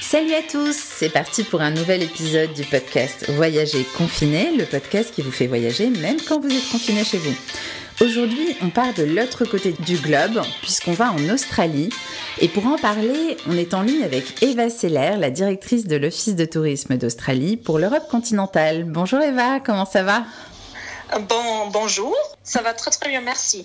Salut à tous, c'est parti pour un nouvel épisode du podcast Voyager confiné, le podcast qui vous fait voyager même quand vous êtes confiné chez vous. Aujourd'hui, on part de l'autre côté du globe, puisqu'on va en Australie. Et pour en parler, on est en ligne avec Eva Seller, la directrice de l'Office de tourisme d'Australie pour l'Europe continentale. Bonjour Eva, comment ça va? Bon, bonjour, ça va très très bien, merci.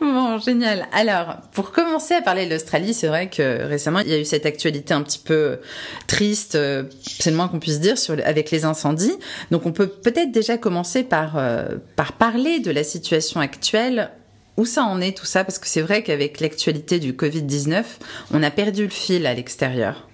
Bon, génial. Alors, pour commencer à parler de l'Australie, c'est vrai que récemment, il y a eu cette actualité un petit peu triste, euh, c'est le moins qu'on puisse dire, avec les incendies. Donc, on peut peut-être déjà commencer par, euh, par parler de la situation actuelle. Où ça en est tout ça? Parce que c'est vrai qu'avec l'actualité du Covid-19, on a perdu le fil à l'extérieur.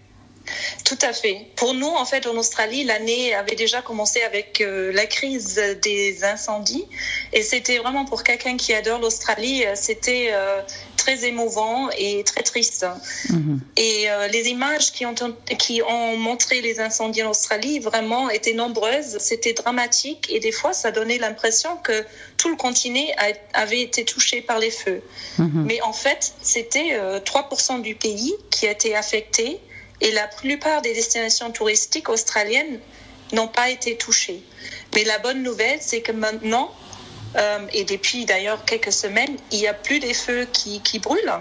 Tout à fait. Pour nous, en fait, en Australie, l'année avait déjà commencé avec euh, la crise des incendies. Et c'était vraiment pour quelqu'un qui adore l'Australie, euh, c'était euh, très émouvant et très triste. Mhm. Et les images qui ont, qui ont montré les incendies en Australie vraiment étaient nombreuses. C'était dramatique et des fois, ça donnait l'impression que tout le continent avait été touché par les feux. Mhm. Mais en fait, c'était 3% du pays qui a été affecté et la plupart des destinations touristiques australiennes n'ont pas été touchées. Mais la bonne nouvelle, c'est que maintenant, euh, et depuis d'ailleurs quelques semaines, il n'y a plus des feux qui, qui brûlent.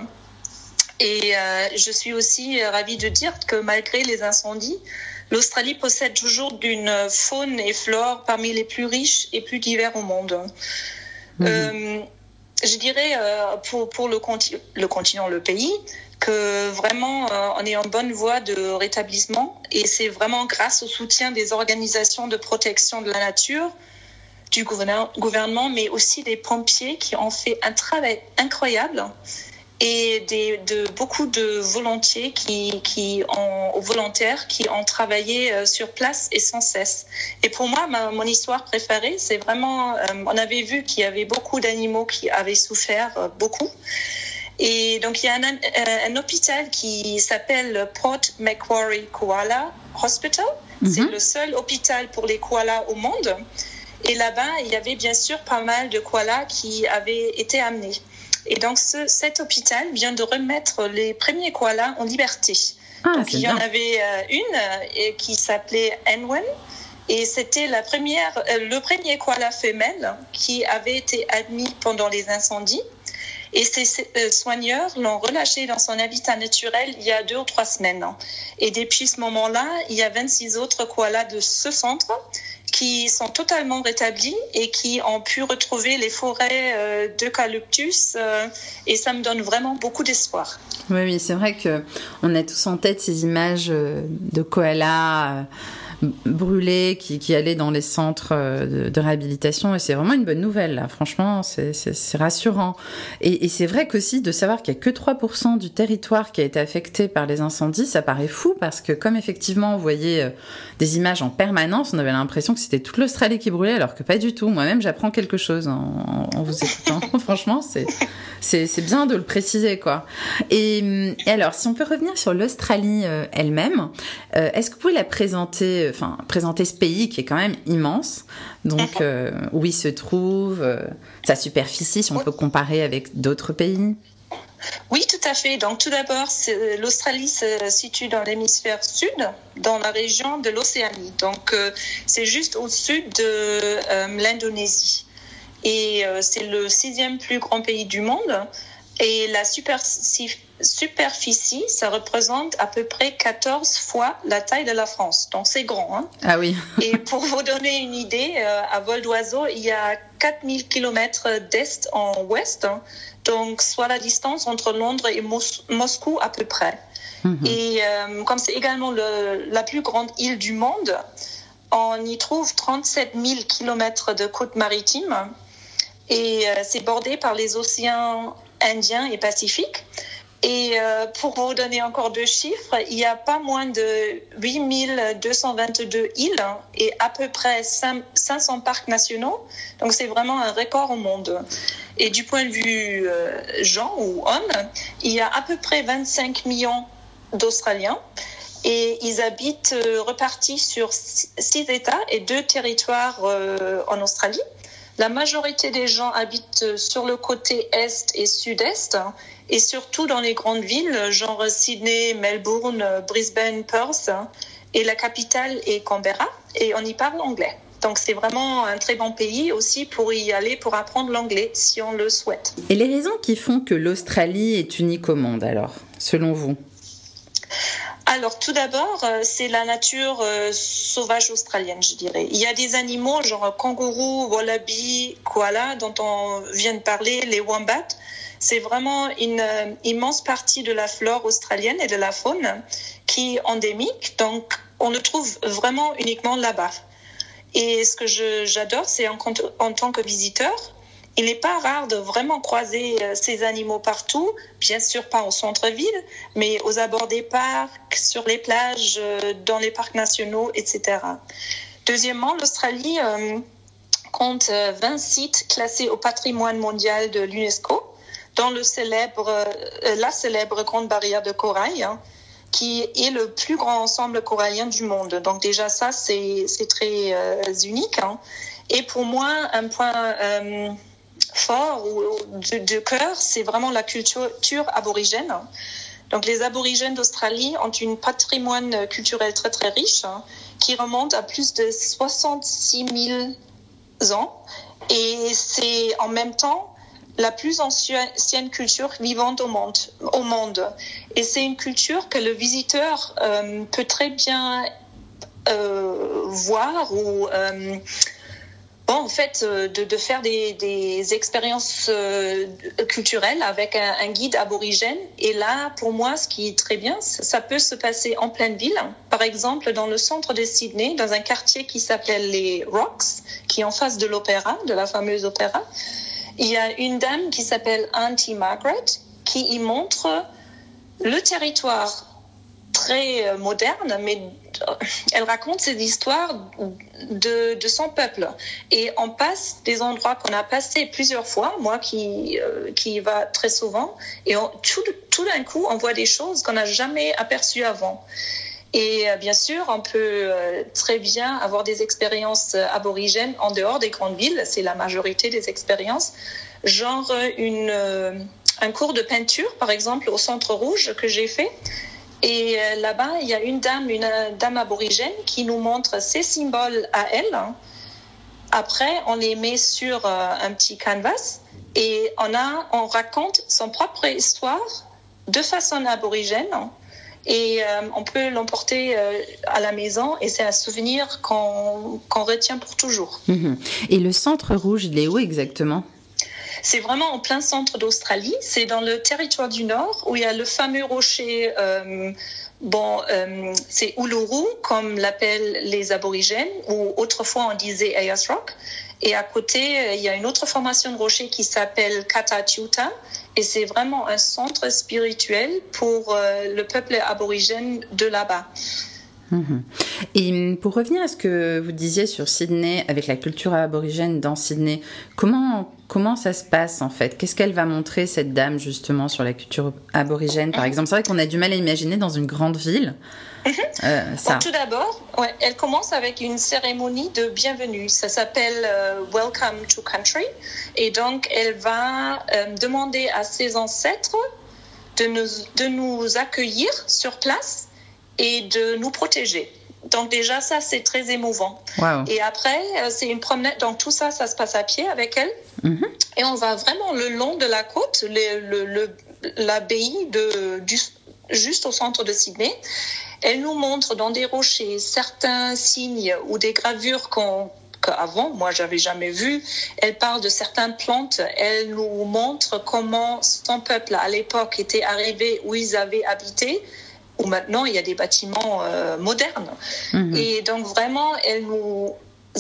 Et euh, je suis aussi ravie de dire que malgré les incendies, l'Australie possède toujours une faune et flore parmi les plus riches et plus divers au monde. Mmh. Euh, je dirais pour, pour le, le continent, le pays, vraiment euh, on est en bonne voie de rétablissement et c'est vraiment grâce au soutien des organisations de protection de la nature, du gouvernement, mais aussi des pompiers qui ont fait un travail incroyable et de beaucoup de volontiers qui ont, volontaires qui ont travaillé euh, sur place et sans cesse. Et pour moi, ma, mon histoire préférée, c'est vraiment, euh, on avait vu qu'il y avait beaucoup d'animaux qui avaient souffert, beaucoup. Et donc, il y a un, euh, un hôpital qui s'appelle Port Macquarie Koala Hospital. C'est mhm. le seul hôpital pour les koalas au monde. Et là-bas, il y avait bien sûr pas mal de koalas qui avaient été amenés. Et donc, ce, cet hôpital vient de remettre les premiers koalas en liberté. Ah, donc, il y en avait euh, une euh, qui s'appelait Enwen. Et c'était la première, le premier koala femelle qui avait été admis pendant les incendies. Et ces euh, soigneurs l'ont relâché dans son habitat naturel il y a deux ou trois semaines. Et depuis ce moment-là, il y a 26 autres koalas de ce centre qui sont totalement rétablis et qui ont pu retrouver les forêts euh, d'eucalyptus. Euh, et ça me donne vraiment beaucoup d'espoir. Oui, oui c'est vrai qu'on a tous en tête ces images de koalas brûlés qui, qui allaient dans les centres euh, de, réhabilitation et c'est vraiment une bonne nouvelle là. franchement c'est rassurant. Et, et c'est vrai qu'aussi de savoir qu'il n'y a que 3% du territoire qui a été affecté par les incendies ça paraît fou parce que comme effectivement on voyait euh, des images en permanence on avait l'impression que c'était toute l'Australie qui brûlait alors que pas du tout. Moi-même j'apprends quelque chose en, en vous écoutant. Franchement c'est bien de le préciser quoi. Et, et, alors si on peut revenir sur l'Australie euh, elle-même est-ce que vous pouvez la présenter enfin, présenter ce pays qui est quand même immense. Donc, euh, où il se trouve, euh, sa superficie, si on peut comparer avec d'autres pays. Oui, tout à fait. Donc, tout d'abord, l'Australie se situe dans l'hémisphère sud, dans la région de l'Océanie. Donc, euh, c'est juste au sud de l'Indonésie. Et c'est le sixième plus grand pays du monde. Et la superficie superficie, ça représente à peu près 14 fois la taille de la France. Donc c'est grand. Hein ah oui. et pour vous donner une idée, euh, à vol d'oiseau, il y a 4000 km d'est en ouest, hein. donc soit la distance entre Londres et Moscou à peu près. Mhm. Et euh, comme c'est également le, la plus grande île du monde, on y trouve 37 000 km de côte maritime et euh, c'est bordé par les océans Indien et Pacifique. Et euh, pour vous donner encore deux chiffres, il y a pas moins de 8222 îles et à peu près 500 parcs nationaux. Donc c'est vraiment un record au monde. Et du point de vue euh, gens ou hommes, il y a à peu près 25 millions d'Australiens et ils habitent euh, repartis sur six États et deux territoires en Australie. La majorité des gens habitent sur le côté est et sud-est, et surtout dans les grandes villes, genre Sydney, Melbourne, Brisbane, Perth, et la capitale est Canberra, et on y parle anglais. Donc c'est vraiment un très bon pays aussi pour y aller, pour apprendre l'anglais si on le souhaite. Et les raisons qui font que l'Australie est unique au monde alors, selon vous? Alors tout d'abord, euh, c'est la nature euh, sauvage australienne, je dirais. Il y a des animaux genre kangourou, wallaby, koala dont on vient de parler, les wombats. C'est vraiment une euh, immense partie de la flore australienne et de la faune qui est endémique. Donc on le trouve vraiment uniquement là-bas. Et ce que j'adore, c'est en, tant que visiteur, il n'est pas rare de vraiment croiser euh, ces animaux partout, bien sûr pas au centre-ville, mais aux abords des parcs, sur les plages, euh, dans les parcs nationaux, etc. Deuxièmement, l'Australie euh, compte 20 sites classés au patrimoine mondial de l'UNESCO, dont le célèbre, la célèbre Grande Barrière de Corail, hein, qui est le plus grand ensemble corallien du monde. Donc déjà ça, c'est très unique. Hein. Et pour moi, un point fort ou de, cœur, c'est vraiment la culture aborigène. Donc les aborigènes d'Australie ont un patrimoine culturel très très riche hein, qui remonte à plus de 66 000 ans et c'est en même temps la plus ancienne culture vivante au monde. Et c'est une culture que le visiteur euh, peut très bien euh, voir ou euh, Bon, en fait, euh, de, faire des, des expériences euh, culturelles avec un, un, guide aborigène. Et là, pour moi, ce qui est très bien, ça peut se passer en pleine ville. Par exemple, dans le centre de Sydney, dans un quartier qui s'appelle les Rocks, qui est en face de l'opéra, de la fameuse opéra. Il y a une dame qui s'appelle Auntie Margaret qui y montre le territoire très euh, moderne, mais euh, elle raconte ses histoires de, son peuple. Et on passe des endroits qu'on a passés plusieurs fois, moi qui, euh, qui y va très souvent, et tout, d'un coup, on voit des choses qu'on n'a jamais aperçues avant. Et bien sûr, on peut très bien avoir des expériences aborigènes en dehors des grandes villes, c'est la majorité des expériences, genre un cours de peinture, par exemple, au Centre Rouge que j'ai fait. Et euh, là-bas, il y a une dame, une euh, dame aborigène qui nous montre ses symboles à elle. Après, on les met sur euh, un petit canvas et on, a, on raconte son propre histoire de façon aborigène. Et on peut l'emporter à la maison et c'est un souvenir qu'on retient pour toujours. Mhm. Et le centre rouge, il est où exactement? C'est vraiment en plein centre d'Australie. C'est dans le territoire du Nord où il y a le fameux rocher. Euh, bon, euh, c'est Uluru, comme l'appellent les aborigènes, ou autrefois on disait Ayers Rock. Et à côté, il y a une autre formation de rocher qui s'appelle Katatiuta. Et c'est vraiment un centre spirituel pour euh, le peuple aborigène de là-bas. Mhm. Et pour revenir à ce que vous disiez sur Sydney, avec la culture aborigène dans Sydney, comment, comment ça se passe en fait? Qu'est-ce qu'elle va montrer, cette dame, justement, sur la culture aborigène, par exemple? C'est vrai qu'on a du mal à imaginer dans une grande ville. Mhm. Euh, ça. tout d'abord, ouais, elle commence avec une cérémonie de bienvenue. Ça s'appelle euh, Welcome to Country. Et donc, elle va euh, demander à ses ancêtres de nous, de nous accueillir sur place et de nous protéger. Donc déjà, ça, c'est très émouvant. Et après, euh, c'est une promenade. Donc tout ça, ça se passe à pied avec elle. Mm-hmm. Et on va vraiment le long de la côte, l'abbaye de, juste au centre de Sydney. Elle nous montre dans des rochers certains signes ou des gravures qu'on qu'avant, moi, j'avais jamais vu. Elle parle de certaines plantes. Elle nous montre comment son peuple, à l'époque, était arrivé où ils avaient habité où maintenant il y a des bâtiments euh, modernes. Mhm. Et donc vraiment, elle nous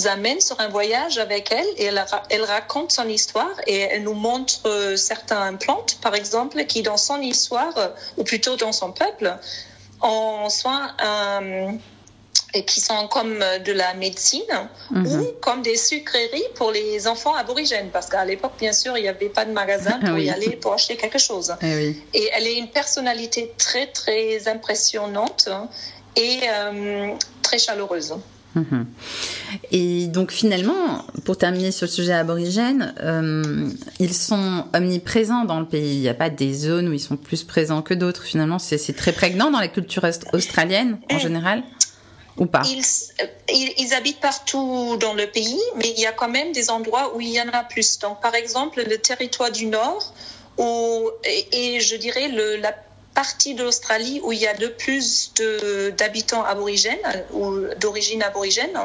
amène sur un voyage avec elle et elle, elle raconte son histoire et elle nous montre euh, certaines plantes, par exemple, qui dans son histoire, ou plutôt dans son peuple, ont soit un et qui sont comme euh, de la médecine ou mhm. comme des sucreries pour les enfants aborigènes. Parce qu'à l'époque, bien sûr, il n'y avait pas de magasin pour y aller pour acheter quelque chose. Eh et elle est une personnalité très, très impressionnante et euh, très chaleureuse. Mhm. Et donc finalement, pour terminer sur le sujet aborigène, euh, ils sont omniprésents dans le pays. Il n'y a pas des zones où ils sont plus présents que d'autres. Finalement, c'est très prégnant dans la culture australienne en général ou pas ils, ils, habitent partout dans le pays, mais il y a quand même des endroits où il y en a plus. Donc par exemple, le territoire du Nord, où, et, je dirais le, la partie de l'Australie où il y a le plus d'habitants aborigènes ou d'origine aborigène.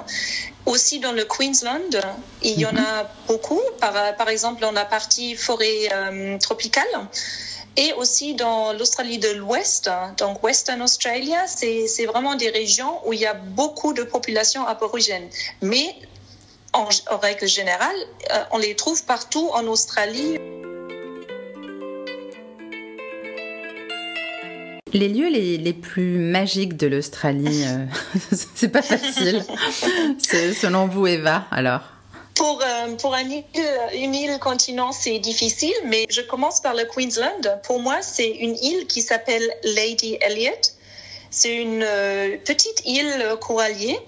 Aussi dans le Queensland, il y en a beaucoup. Par, par exemple, dans la partie forêt euh, tropicale. Et aussi dans l'Australie de l'Ouest, donc Western Australia, c'est vraiment des régions où il y a beaucoup de populations aborigènes. Mais en, en règle générale, euh, on les trouve partout en Australie. Les lieux les, les, plus magiques de l'Australie, euh, c'est pas facile. selon vous, Eva, alors? Euh, pour une île continent, c'est difficile, mais je commence par le Queensland. Pour moi, c'est une île qui s'appelle Lady Elliot. C'est une euh, petite île corallier.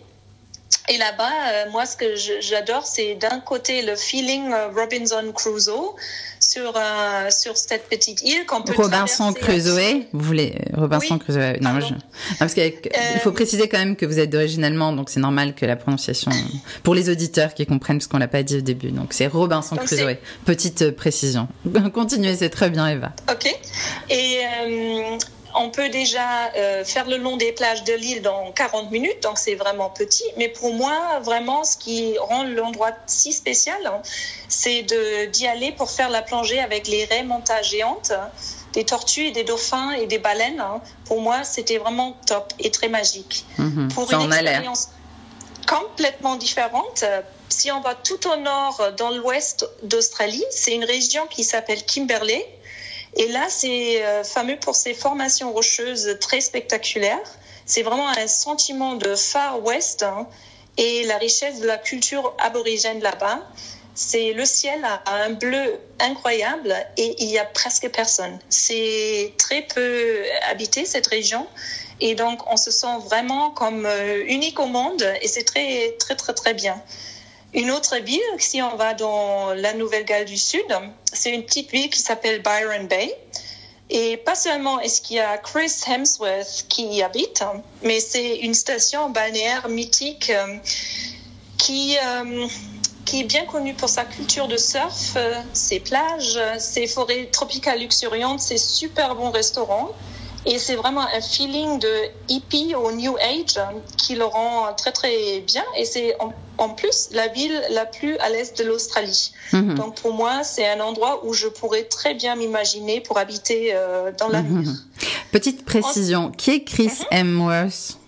Et là-bas, moi, ce que j'adore, c'est d'un côté le feeling Robinson Crusoe, sur, euh, sur cette petite île qu'on peut Robinson Crusoe, vous voulez euh, Robinson Crusoe Non, je... non parce qu'il faut euh, préciser quand même que vous êtes d'origine allemande, donc c'est normal que la prononciation pour les auditeurs qui comprennent ce qu'on l'a pas dit au début. Donc c'est Robinson Crusoe. Petite précision. Continuez, c'est très bien, Eva. Ok. Et on peut déjà euh, faire le long des plages de l'île dans 40 minutes, donc c'est vraiment petit. Mais pour moi, vraiment, ce qui rend l'endroit si spécial, hein, c'est d'y aller pour faire la plongée avec les raies montages géantes, des tortues, des dauphins et des baleines. Hein. Pour moi, c'était vraiment top et très magique. Mhm. pour une expérience complètement différente, si on va tout au nord, dans l'ouest d'Australie, c'est une région qui s'appelle Kimberley et là, c'est euh, fameux pour ses formations rocheuses très spectaculaires. C'est vraiment un sentiment de Far West hein, et la richesse de la culture aborigène là-bas. C'est le ciel a un bleu incroyable et il y a presque personne. C'est très peu habité cette région et donc on se sent vraiment comme euh, unique au monde et c'est très très très très bien. Une autre ville, si on va dans la Nouvelle-Galles du Sud, c'est une petite ville qui s'appelle Byron Bay. Et pas seulement est-ce qu'il y a Chris Hemsworth qui y habite, mais c'est une station balnéaire mythique euh, qui, euh, qui est bien connue pour sa culture de surf, euh, ses plages, ses forêts tropicales luxuriantes, ses super bons restaurants. Et c'est vraiment un feeling de hippie au New Age qui le rend très très bien. Et c'est en, plus la ville la plus à l'est de l'Australie. Mhm. Donc pour moi, c'est un endroit où je pourrais très bien m'imaginer pour habiter euh, dans l'avenir. Mhm. Petite précision, qui est Chris mhm. Hemsworth?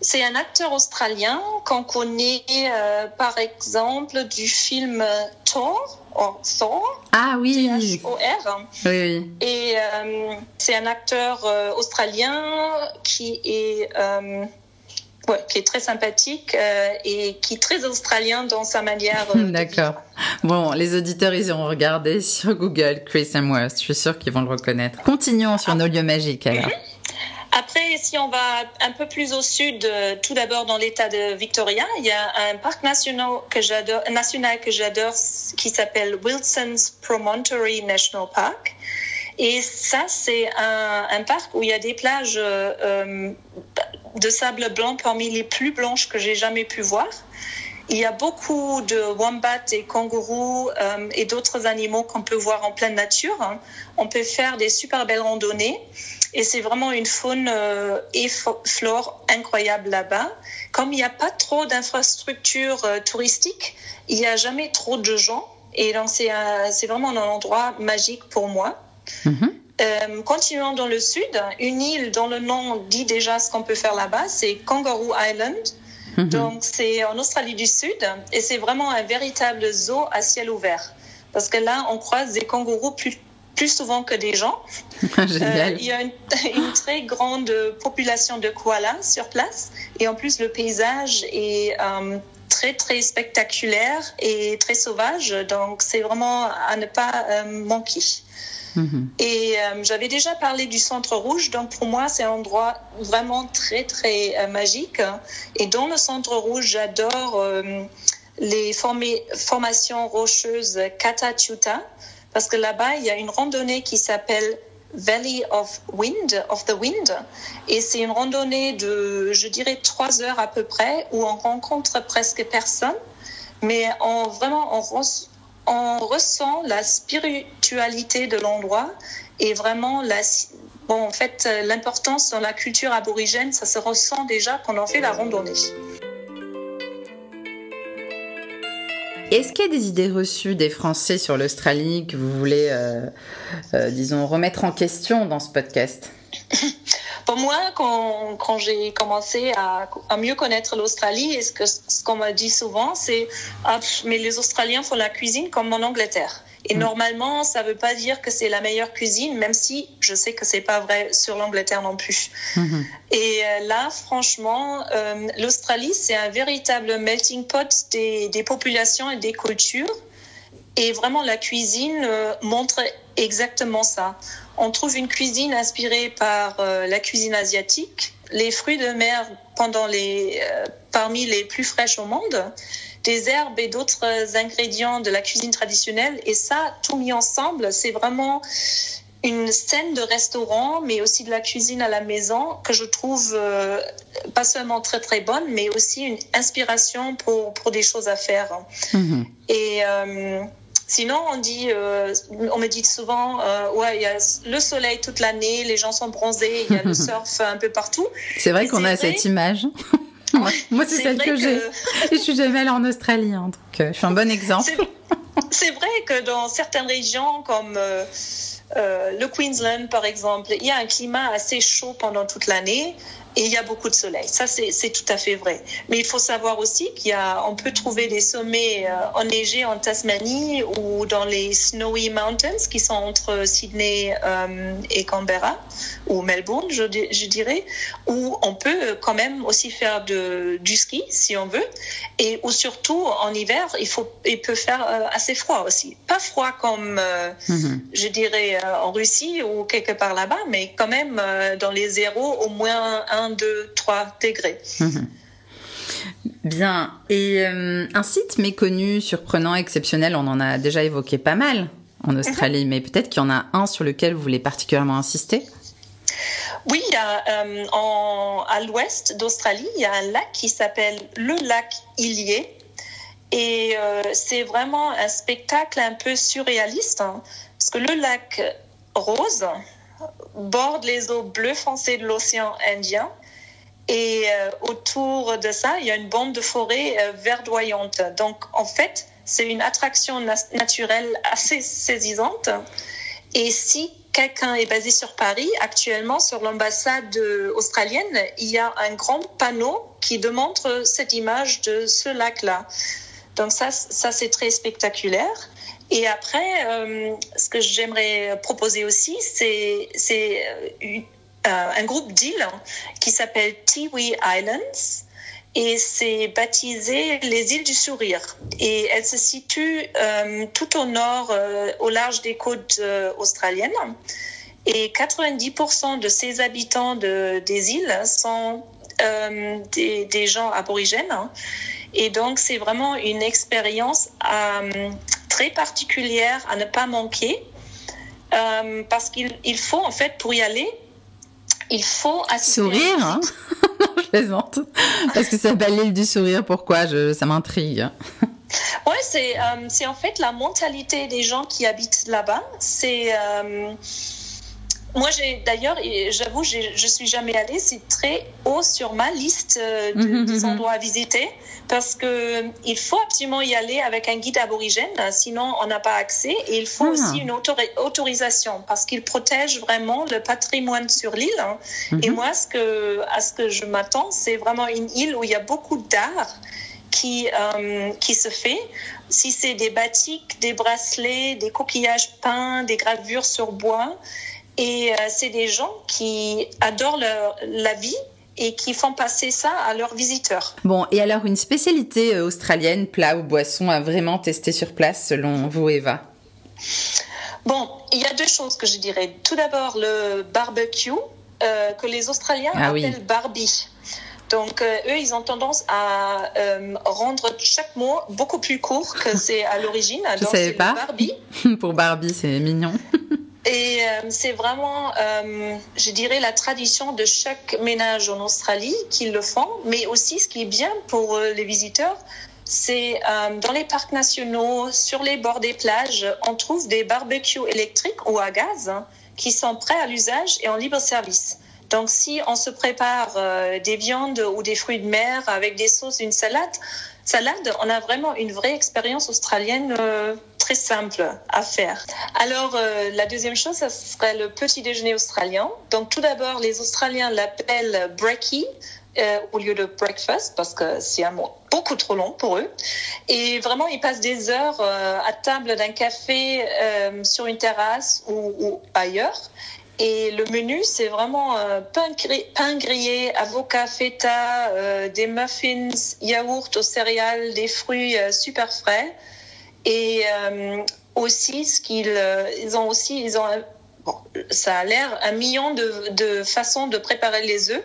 C'est un acteur australien qu'on connaît euh, par exemple du film Thor. Oh, Thor. Ah oui. T-H-O-R. Oui, Et euh, c'est un acteur euh, australien qui est Ouais, qui est très sympathique et qui est très australien dans sa manière. D'accord. Bon, les auditeurs, ils ont regardé sur Google Chris Hemsworth. Je suis sûre qu'ils vont le reconnaître. Continuons sur ah. nos lieux magiques alors. Mhm. Après, si on va un peu plus au sud, euh, tout d'abord dans l'État de Victoria, il y a un parc national que j'adore, qui s'appelle Wilson's Promontory National Park. Et ça, c'est un, un, parc où il y a des plages euh, de sable blanc parmi les plus blanches que j'ai jamais pu voir. Il y a beaucoup de wombats et kangourous euh, et d'autres animaux qu'on peut voir en pleine nature. On peut faire des super belles randonnées. Et c'est vraiment une faune euh, et flore incroyable là-bas. Comme il n'y a pas trop d'infrastructures euh, touristiques, il n'y a jamais trop de gens. Et donc, c'est, c'est vraiment un endroit magique pour moi. Mm-hmm. Euh, continuons dans le sud, une île dont le nom dit déjà ce qu'on peut faire là-bas, c'est Kangaroo Island. Mm-hmm. Donc, c'est en Australie du Sud et c'est vraiment un véritable zoo à ciel ouvert. Parce que là, on croise des kangourous plus plus souvent que des gens. Euh, il y a une, très grande population de koalas sur place et en plus le paysage est euh, très très spectaculaire et très sauvage donc c'est vraiment à ne pas euh, manquer. Mhm. Et euh, j'avais déjà parlé du Centre Rouge, donc pour moi, c'est un endroit vraiment très, très euh, magique. Et dans le Centre Rouge, j'adore euh, les formations rocheuses Katachuta, parce que là-bas, il y a une randonnée qui s'appelle Valley of Wind, of the Wind, et c'est une randonnée de, je dirais, trois heures à peu près, où on rencontre presque personne, mais on vraiment on, on ressent la spiritualité de l'endroit et vraiment la, bon, en fait, l'importance dans la culture aborigène, ça se ressent déjà quand on fait la randonnée. Est-ce qu'il y a des idées reçues des Français sur l'Australie que vous voulez, euh, euh, disons, remettre en question dans ce podcast? Pour moi, quand, j'ai commencé à, mieux connaître l'Australie, et ce qu'on ce qu'on m'a dit souvent, c'est ah, mais les Australiens font la cuisine comme en Angleterre. Et mm. normalement, ça ne veut pas dire que c'est la meilleure cuisine, même si je sais que c'est pas vrai sur l'Angleterre non plus. Mm-hmm. Et euh, là, franchement, euh, l'Australie, c'est un véritable melting pot des, des, populations et des cultures. Et vraiment, la cuisine euh, montre exactement ça. On trouve une cuisine inspirée par euh, la cuisine asiatique, les fruits de mer pendant les, parmi les plus fraîches au monde, des herbes et d'autres ingrédients de la cuisine traditionnelle. Et ça, tout mis ensemble, c'est vraiment une scène de restaurant, mais aussi de la cuisine à la maison que je trouve euh, pas seulement très très bonne, mais aussi une inspiration pour, pour des choses à faire. Mm-hmm. Et Sinon, on dit, euh, on me dit souvent, euh, ouais, il y a le soleil toute l'année, les gens sont bronzés, il y a le surf un peu partout. C'est vrai qu'on a cette image. Moi, c'est celle que, j'ai. je suis jamais allée en Australie, hein, donc euh, je suis un bon exemple. C'est vrai que dans certaines régions comme le Queensland, par exemple, il y a un climat assez chaud pendant toute l'année et il y a beaucoup de soleil. Ça, c'est tout à fait vrai. Mais il faut savoir aussi qu'il y a, on peut trouver des sommets euh, enneigés en Tasmanie ou dans les Snowy Mountains qui sont entre Sydney euh, et Canberra ou Melbourne, je, je, dirais, où on peut quand même aussi faire de, du ski si on veut. Et où surtout en hiver, il, faut, il peut faire euh, assez froid aussi. Pas froid comme, mm-hmm. je dirais, en Russie ou quelque part là-bas, mais quand même dans les zéros, au moins un 1, 2, 3 degrés. Bien. Et euh, un site méconnu, surprenant, exceptionnel, on en a déjà évoqué pas mal en Australie, mais peut-être qu'il y en a un sur lequel vous voulez particulièrement insister? Oui, euh, à l'ouest d'Australie, il y a un lac qui s'appelle le lac Ilié. Et euh, c'est vraiment un spectacle un peu surréaliste, hein, parce que le lac rose, borde les eaux bleues foncées de l'océan Indien. Et euh, autour de ça, il y a une bande de forêt euh, verdoyante. Donc, en fait, c'est une attraction naturelle assez saisissante. Et si quelqu'un est basé sur Paris, actuellement, sur l'ambassade australienne, il y a un grand panneau qui démontre cette image de ce lac-là. Donc ça, ça c'est très spectaculaire. Et après, euh, ce que j'aimerais proposer aussi, c'est euh, un groupe d'îles qui s'appelle Tiwi Islands et c'est baptisé les îles du sourire. Et elles se situent euh, tout au nord, au large des côtes australiennes. Et 90% de ces habitants de, des îles sont des, gens aborigènes. Et donc, c'est vraiment une expérience très particulière à ne pas manquer euh, parce qu'il faut en fait pour y aller, il faut sourire. Hein je plaisante parce que ça s'appelle l'île du sourire. Pourquoi je, Ça m'intrigue. Ouais, c'est euh, en fait la mentalité des gens qui habitent là-bas. C'est euh, moi, j'ai d'ailleurs, j'avoue, je suis jamais allée. C'est très haut sur ma liste euh, de, des endroits à visiter parce que il faut absolument y aller avec un guide aborigène, sinon on n'a pas accès. Et il faut ah. aussi une autorisation parce qu'il protège vraiment le patrimoine sur l'île. Et mhm. moi, ce que, à ce que je m'attends, c'est vraiment une île où il y a beaucoup d'art qui, euh, qui se fait. Si c'est des batiks, des bracelets, des coquillages peints, des gravures sur bois. Et euh, c'est des gens qui adorent la vie et qui font passer ça à leurs visiteurs. Bon, et alors une spécialité euh, australienne, plat ou boisson à vraiment tester sur place selon vous, Eva? Bon, il y a deux choses que je dirais. Tout d'abord, le barbecue, euh, que les Australiens Ah oui. appellent Barbie. Donc, euh, eux, ils ont tendance à euh, rendre chaque mot beaucoup plus court que c'est à l'origine. Je savais pas. Barbie. Pour Barbie, c'est mignon. Et euh, c'est vraiment, euh, je dirais, la tradition de chaque ménage en Australie qu'ils le font, mais aussi ce qui est bien pour euh, les visiteurs, c'est euh, dans les parcs nationaux, sur les bords des plages, on trouve des barbecues électriques ou à gaz hein, qui sont prêts à l'usage et en libre service. Donc si on se prépare euh, des viandes ou des fruits de mer avec des sauces, une salade, salade, on a vraiment une vraie expérience australienne euh, très simple à faire. Alors, euh, la deuxième chose, ça serait le petit déjeuner australien. Donc, tout d'abord, les Australiens l'appellent brekkie euh, au lieu de breakfast parce que c'est un mot beaucoup trop long pour eux. Et vraiment, ils passent des heures à table d'un café sur une terrasse ou ailleurs. Et le menu, c'est vraiment euh, pain, gri- pain grillé, avocat feta, euh, des muffins, yaourt aux céréales, des fruits euh, super frais. Et aussi, ce qu'ils ils ont aussi, ils ont, bon, ça a l'air un million de, de façons de préparer les œufs.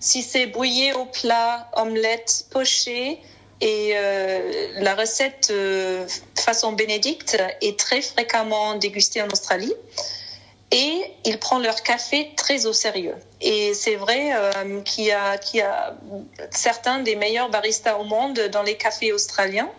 Si c'est brouillé au plat, omelette, poché, et la recette façon bénédicte est très fréquemment dégustée en Australie. Et ils prennent leur café très au sérieux. Et c'est vrai euh, qu'il y, a- qu'il y a certains des meilleurs baristas au monde dans les cafés australiens.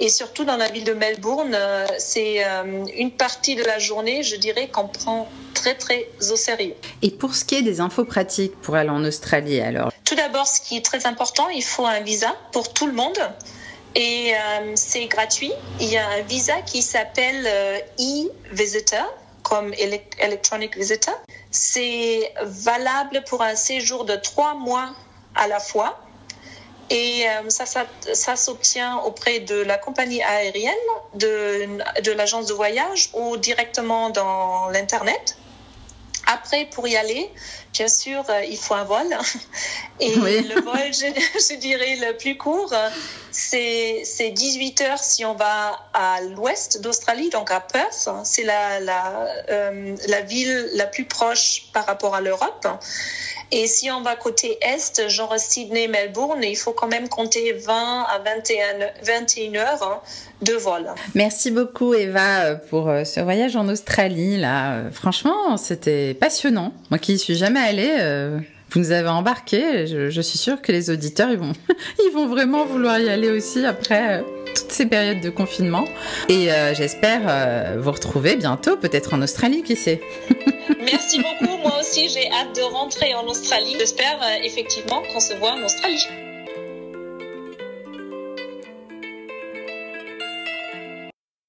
Et surtout dans la ville de Melbourne, euh, c'est euh, une partie de la journée, je dirais, qu'on prend très très au sérieux. Et pour ce qui est des infos pratiques pour aller en Australie, alors? Tout d'abord, ce qui est très important, il faut un visa pour tout le monde. Et c'est gratuit. Il y a un visa qui s'appelle e-visitor, comme ele- electronic visitor. C'est valable pour un séjour de trois mois à la fois. Et euh, ça, ça, ça s'obtient auprès de la compagnie aérienne, de, de l'agence de voyage ou directement dans l'Internet. Après, pour y aller, bien sûr, euh, il faut un vol. Et Oui. le vol, je, je dirais, le plus court, c'est c'est 18 heures si on va à l'ouest d'Australie, donc à Perth. C'est la, la, euh, la ville la plus proche par rapport à l'Europe. Et si on va côté est, genre Sydney, Melbourne, il faut quand même compter 20 à 21, 21 heures hein, de vol. Merci beaucoup Eva euh, pour ce voyage en Australie. Là, franchement, c'était passionnant. Moi qui suis jamais allée, euh, vous nous avez embarqués. Je, suis sûre que les auditeurs, ils vont, ils vont vraiment vouloir y aller aussi après euh, toutes ces périodes de confinement. Et euh, j'espère vous retrouver bientôt, peut-être en Australie, qui sait. Merci beaucoup. Moi aussi, j'ai hâte de rentrer en Australie. J'espère effectivement qu'on se voit en Australie.